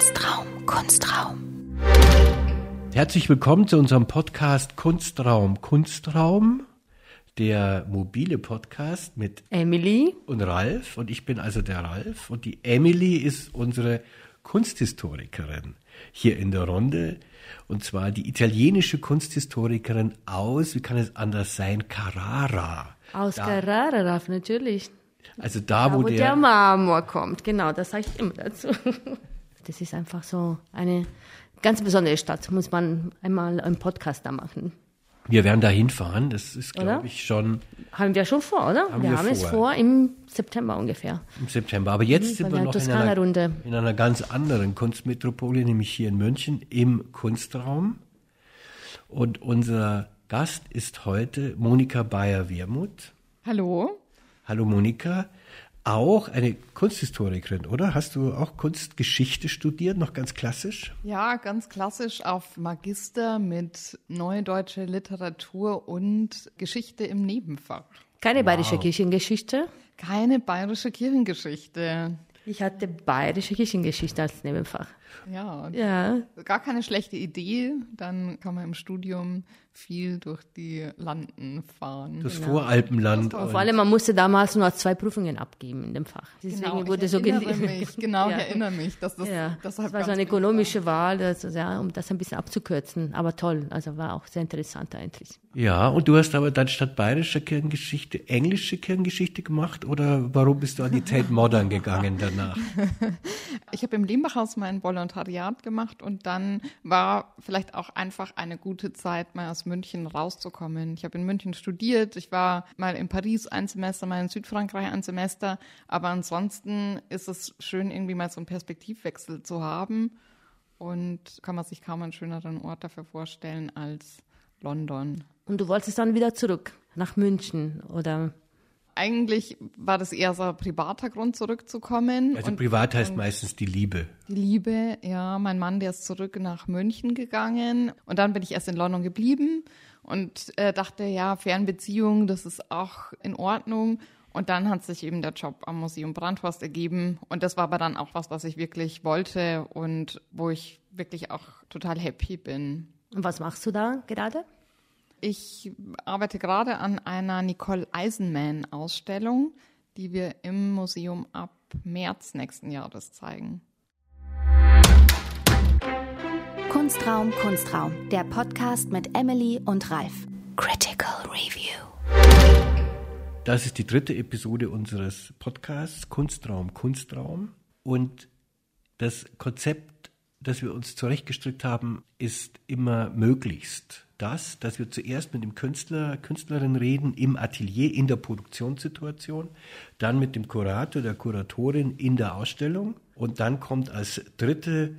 Kunstraum, Kunstraum. Herzlich willkommen zu unserem Podcast Kunstraum, Kunstraum, der mobile Podcast mit Emily und Ralf. Und ich bin also der Ralf. Und die Emily ist unsere Kunsthistorikerin hier in der Runde. Und zwar die italienische Kunsthistorikerin aus, wie kann es anders sein, Carrara. aus Carrara, Ralf, natürlich. Also da, Da, wo, wo der, der, Marmor kommt, genau, das sage ich immer dazu. Das ist einfach so eine ganz besondere Stadt, muss man einmal einen Podcast da machen. wir werden da hinfahren. Das ist, glaube ich, schon Haben wir schon vor, oder? Haben wir wir haben es vor. vor im September ungefähr. im September. Aber jetzt sind bei wir noch in einer, in einer ganz anderen Kunstmetropole, nämlich hier in München im Kunstraum. Und unser Gast ist heute Monika Bayer-Wermuth. Hallo. Hallo Monika. Auch eine Kunsthistorikerin, oder? Hast du auch Kunstgeschichte studiert, noch ganz klassisch? Ja, ganz klassisch auf Magister mit Neue Deutsche Literatur und Geschichte im Nebenfach. Keine bayerische Kirchengeschichte. Keine bayerische Kirchengeschichte. Ich hatte bayerische Kirchengeschichte als Nebenfach. Ja, Ja, gar keine schlechte Idee. Dann kann man im Studium viel durch die Landen fahren. Das Voralpenland. und und- vor allem, man musste damals nur zwei Prüfungen abgeben in dem Fach. Deswegen Genau, wurde ich so erinnere mich, genau, Ja. ich erinnere mich, dass das, Ja, das war so eine war. ökonomische Wahl, das, ja, um das ein bisschen abzukürzen. Aber toll, also war auch sehr interessant eigentlich. Ja, und du hast aber dann statt bayerischer Kirchengeschichte englische Kirchengeschichte gemacht oder warum bist du an die Tate Modern gegangen danach? Ich habe im Lehmbachhaus mein Volontariat gemacht und dann war vielleicht auch einfach eine gute Zeit, mal aus München rauszukommen. Ich habe in München studiert, ich war mal in Paris ein Semester, mal in Südfrankreich ein Semester, aber ansonsten ist es schön, irgendwie mal so einen Perspektivwechsel zu haben und kann man sich kaum einen schöneren Ort dafür vorstellen als London. Und du wolltest dann wieder zurück nach München oder Eigentlich war das eher so ein privater Grund, zurückzukommen. Also und privat heißt meistens die Liebe. Die Liebe, ja, mein Mann, der ist zurück nach München gegangen und dann bin ich erst in London geblieben und äh, dachte, ja, Fernbeziehung, das ist auch in Ordnung. Und dann hat sich eben der Job am Museum Brandhorst ergeben und das war aber dann auch was, was ich wirklich wollte und wo ich wirklich auch total happy bin. und was machst du da gerade? Ich arbeite gerade an einer Nicole Eisenman Ausstellung, die wir im Museum ab März nächsten Jahres zeigen. Kunstraum, Kunstraum, der Podcast mit Emily und Ralf. Critical Review. Das ist die dritte Episode unseres Podcasts Kunstraum, Kunstraum. Und das Konzept, das wir uns zurechtgestrickt haben, ist immer möglichst das, dass wir zuerst mit dem Künstler, Künstlerin reden im Atelier, in der Produktionssituation, dann mit dem Kurator, der Kuratorin in der Ausstellung und dann kommt als dritte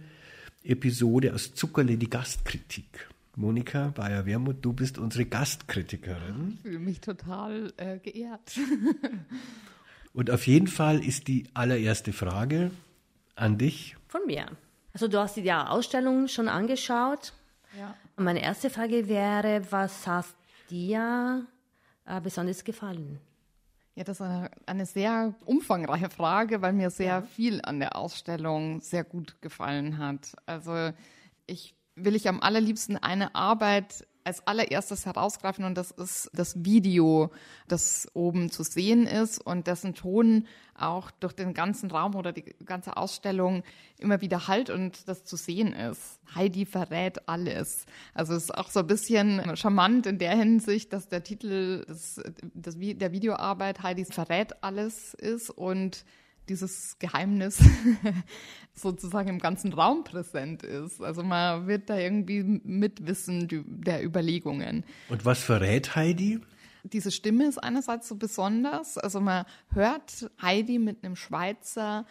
Episode aus Zuckerle die Gastkritik. Monika Bayer-Wermuth, du bist unsere Gastkritikerin. Ich fühle mich total äh, geehrt. Und auf jeden Fall ist die allererste Frage an dich. Von mir. Also du hast dir die Ausstellung schon angeschaut. Ja. Und meine erste Frage wäre, was hat dir äh, besonders gefallen? Ja, das ist eine, eine sehr umfangreiche Frage, weil mir sehr viel an der Ausstellung sehr gut gefallen hat. Also ich will ich am allerliebsten eine Arbeit als allererstes herausgreifen und das ist das Video, das oben zu sehen ist und dessen Ton auch durch den ganzen Raum oder die ganze Ausstellung immer wieder halt und das zu sehen ist. Heidi verrät alles. Also es ist auch so ein bisschen charmant in der Hinsicht, dass der Titel des, des, der Videoarbeit Heidi verrät alles ist und dieses Geheimnis sozusagen im ganzen Raum präsent ist. Also man wird da irgendwie mitwissen der Überlegungen. Und was verrät Heidi? Diese Stimme ist einerseits so besonders. Also man hört Heidi mit einem Schweizer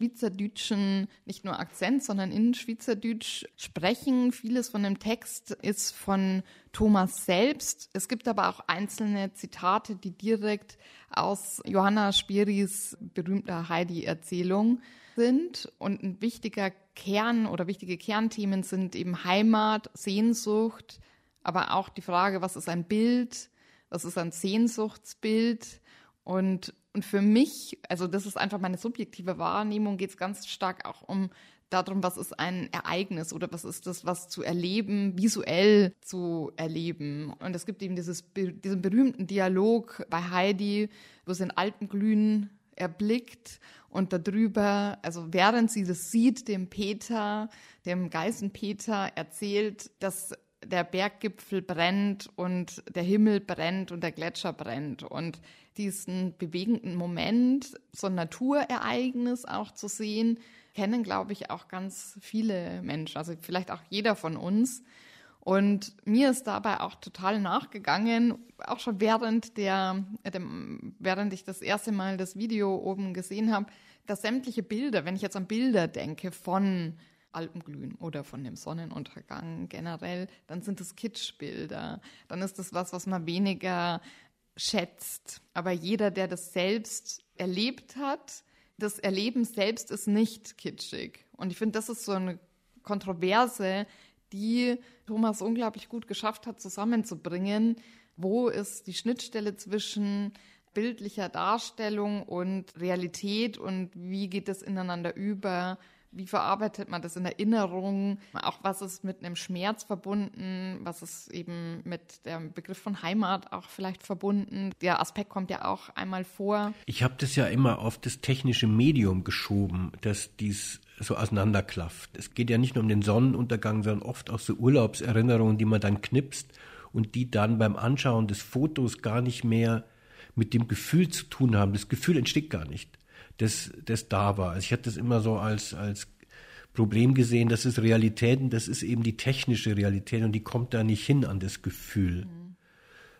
Schweizerdütschen, nicht nur Akzent, sondern in Schweizerdeutsch sprechen. Vieles von dem Text ist von Thomas selbst. Es gibt aber auch einzelne Zitate, die direkt aus Johanna Spiris berühmter Heidi-Erzählung sind. Und ein wichtiger Kern oder wichtige Kernthemen sind eben Heimat, Sehnsucht, aber auch die Frage, was ist ein Bild, was ist ein Sehnsuchtsbild und Und für mich, also das ist einfach meine subjektive Wahrnehmung, geht es ganz stark auch um darum, was ist ein Ereignis oder was ist das, was zu erleben, visuell zu erleben. Und es gibt eben dieses, diesen berühmten Dialog bei Heidi, wo sie in Alpenglühen erblickt und darüber, also während sie das sieht, dem Peter, dem Geißenpeter erzählt, dass der Berggipfel brennt und der Himmel brennt und der Gletscher brennt. Und diesen bewegenden Moment, so ein Naturereignis auch zu sehen, kennen, glaube ich, auch ganz viele Menschen, also vielleicht auch jeder von uns. Und mir ist dabei auch total nachgegangen, auch schon während der, während ich das erste Mal das Video oben gesehen habe, dass sämtliche Bilder, wenn ich jetzt an Bilder denke von Alpenglühen oder von dem Sonnenuntergang generell, dann sind es Kitschbilder. Dann ist das was, was man weniger schätzt. Aber jeder, der das selbst erlebt hat, das Erleben selbst ist nicht kitschig. Und ich finde, das ist so eine Kontroverse, die Thomas unglaublich gut geschafft hat, zusammenzubringen. Wo ist die Schnittstelle zwischen bildlicher Darstellung und Realität und wie geht das ineinander über? Wie verarbeitet man das in Erinnerung? Auch was ist mit einem Schmerz verbunden? Was ist eben mit dem Begriff von Heimat auch vielleicht verbunden? Der Aspekt kommt ja auch einmal vor. Ich habe das ja immer auf das technische Medium geschoben, dass dies so auseinanderklafft. Es geht ja nicht nur um den Sonnenuntergang, sondern oft auch so Urlaubserinnerungen, die man dann knipst und die dann beim Anschauen des Fotos gar nicht mehr mit dem Gefühl zu tun haben. Das Gefühl entsteht gar nicht das, das da war. Also ich hatte das immer so als, als Problem gesehen, das ist Realität und das ist eben die technische Realität und die kommt da nicht hin an das Gefühl. Mhm.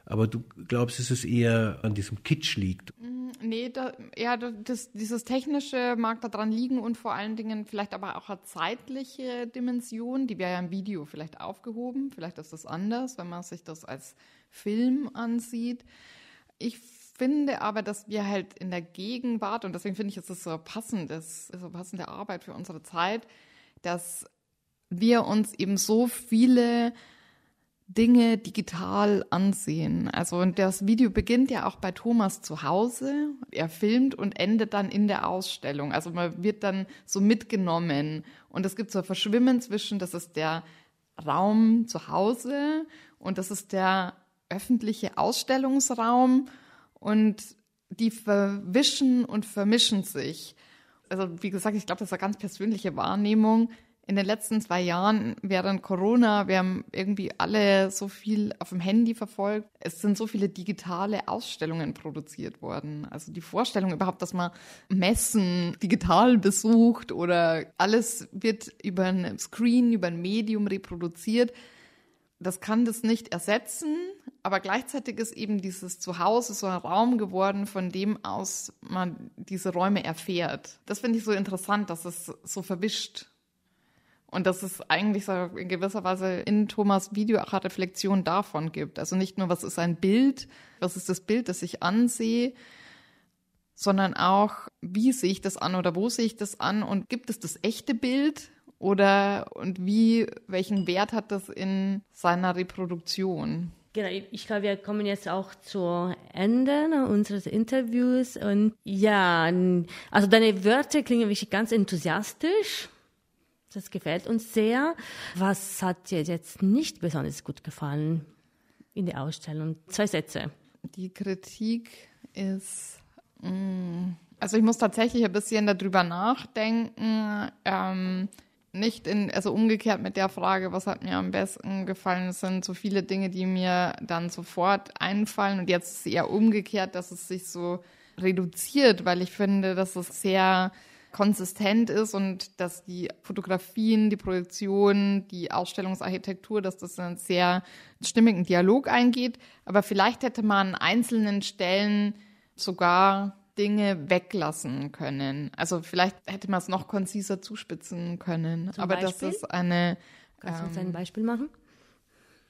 Aber du glaubst, dass es eher an diesem Kitsch liegt? Mhm, nee, da, ja, das, dieses Technische mag daran liegen und vor allen Dingen vielleicht aber auch eine zeitliche Dimension, die wäre ja im Video vielleicht aufgehoben. Vielleicht ist das anders, wenn man sich das als Film ansieht. Ich finde aber, dass wir halt in der Gegenwart, und deswegen finde ich, es ist so passendes, so passende Arbeit für unsere Zeit, dass wir uns eben so viele Dinge digital ansehen. Also das Video beginnt ja auch bei Thomas zu Hause. Er filmt und endet dann in der Ausstellung. Also man wird dann so mitgenommen und es gibt so ein Verschwimmen zwischen, das ist der Raum zu Hause und das ist der öffentliche Ausstellungsraum und die verwischen und vermischen sich. Also wie gesagt, ich glaube, das eine ganz persönliche Wahrnehmung. In den letzten zwei Jahren während Corona, wir haben irgendwie alle so viel auf dem Handy verfolgt. Es sind so viele digitale Ausstellungen produziert worden. Also die Vorstellung überhaupt, dass man Messen digital besucht oder alles wird über ein Screen, über ein Medium reproduziert das kann das nicht ersetzen, aber gleichzeitig ist eben dieses Zuhause so ein Raum geworden, von dem aus man diese Räume erfährt. Das finde ich so interessant, dass es so verwischt. Und dass es eigentlich so in gewisser Weise in Thomas Video auch eine Reflexion davon gibt. Also nicht nur, was ist ein Bild, was ist das Bild, das ich ansehe, sondern auch, wie sehe ich das an oder wo sehe ich das an und gibt es das echte Bild oder und wie, welchen Wert hat das in seiner Reproduktion? Genau, ich glaube, wir kommen jetzt auch zu Ende unseres Interviews. Und ja, also deine Wörter klingen wirklich ganz enthusiastisch. Das gefällt uns sehr. Was hat dir jetzt nicht besonders gut gefallen in der Ausstellung? Zwei Sätze. Die Kritik ist, mm, also ich muss tatsächlich ein bisschen darüber nachdenken. Ähm, nicht in, also umgekehrt mit der Frage, was hat mir am besten gefallen, es sind so viele Dinge, die mir dann sofort einfallen und jetzt ist es eher umgekehrt, dass es sich so reduziert, weil ich finde, dass es sehr konsistent ist und dass die Fotografien, die Projektion, die Ausstellungsarchitektur, dass das einen sehr stimmigen Dialog eingeht. Aber vielleicht hätte man an einzelnen Stellen sogar Dinge weglassen können. Also vielleicht hätte man es noch konziser zuspitzen können. Zum aber Beispiel? das ist eine. Kannst du uns ein ähm, Beispiel machen?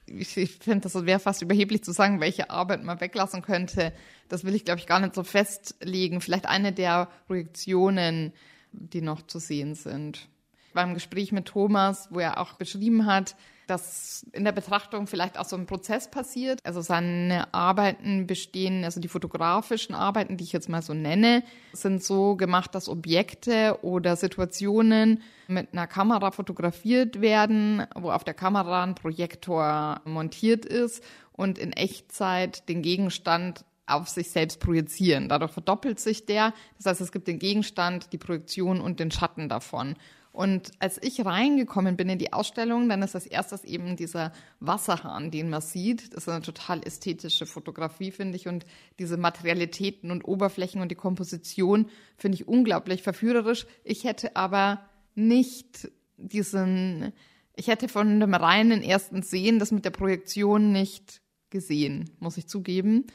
Ich, ich finde, das wäre fast überheblich zu sagen, welche Arbeit man weglassen könnte. Das will ich, glaube ich, gar nicht so festlegen. Vielleicht eine der Projektionen, die noch zu sehen sind. Beim Gespräch mit Thomas, wo er auch beschrieben hat, dass in der Betrachtung vielleicht auch so ein Prozess passiert. Also seine Arbeiten bestehen, also die fotografischen Arbeiten, die ich jetzt mal so nenne, sind so gemacht, dass Objekte oder Situationen mit einer Kamera fotografiert werden, wo auf der Kamera ein Projektor montiert ist und in Echtzeit den Gegenstand auf sich selbst projizieren. Dadurch verdoppelt sich der. Das heißt, es gibt den Gegenstand, die Projektion und den Schatten davon. Und als ich reingekommen bin in die Ausstellung, dann ist als erstes eben dieser Wasserhahn, den man sieht. Das ist eine total ästhetische Fotografie, finde ich. Und diese Materialitäten und Oberflächen und die Komposition finde ich unglaublich verführerisch. Ich hätte aber nicht diesen, ich hätte von dem reinen ersten Sehen das mit der Projektion nicht gesehen, muss ich zugeben.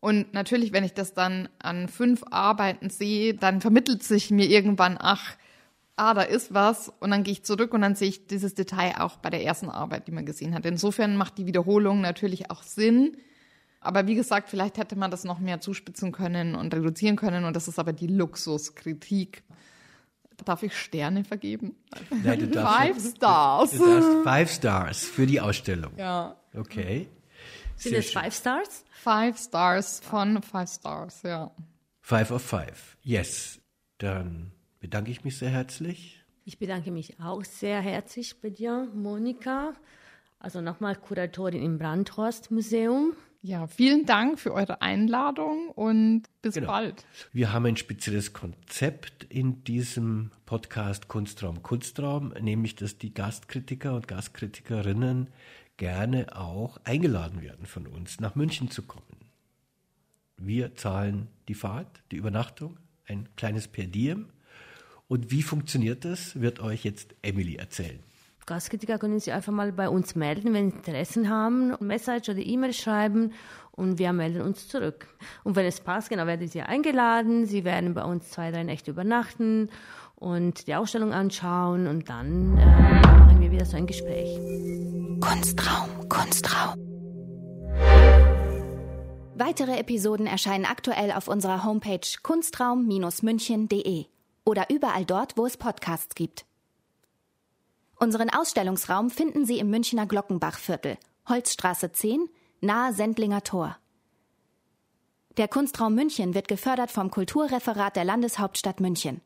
Und natürlich, wenn ich das dann an fünf Arbeiten sehe, dann vermittelt sich mir irgendwann, ach, ah, da ist was und dann gehe ich zurück und dann sehe ich dieses Detail auch bei der ersten Arbeit, die man gesehen hat. Insofern macht die Wiederholung natürlich auch Sinn. Aber wie gesagt, vielleicht hätte man das noch mehr zuspitzen können und reduzieren können und das ist aber die Luxuskritik. Darf ich Sterne vergeben? Nein, du darfst, Five Stars. Du darfst Five Stars für die Ausstellung. Ja. Okay. Sind schön. Five Stars? Five Stars von Five Stars, ja. Five of Five. Yes. Dann bedanke ich mich sehr herzlich. Ich bedanke mich auch sehr herzlich bei dir, Monika. Also nochmal Kuratorin im Brandhorst Museum. Ja, vielen Dank für eure Einladung und bis Genau. bald. Wir haben ein spezielles Konzept in diesem Podcast Kunstraum Kunstraum, nämlich dass die Gastkritiker und Gastkritikerinnen gerne auch eingeladen werden von uns, nach München zu kommen. Wir zahlen die Fahrt, die Übernachtung, ein kleines Per Diem. Und wie funktioniert das, wird euch jetzt Emily erzählen. Gastkritiker können sich einfach mal bei uns melden, wenn sie Interessen haben, Message oder E-Mail schreiben und wir melden uns zurück. Und wenn es passt, genau, werden sie eingeladen. Sie werden bei uns zwei, drei Nächte übernachten und die Ausstellung anschauen und dann äh, machen wir wieder so ein Gespräch. Kunstraum, Kunstraum. Weitere Episoden erscheinen aktuell auf unserer Homepage kunstraum-münchen.de oder überall dort, wo es Podcasts gibt. Unseren Ausstellungsraum finden Sie im Münchner Glockenbachviertel, Holzstraße 10, nahe Sendlinger Tor. Der Kunstraum München wird gefördert vom Kulturreferat der Landeshauptstadt München.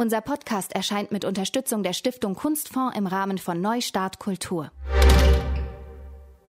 Unser Podcast erscheint mit Unterstützung der Stiftung Kunstfonds im Rahmen von Neustart Kultur.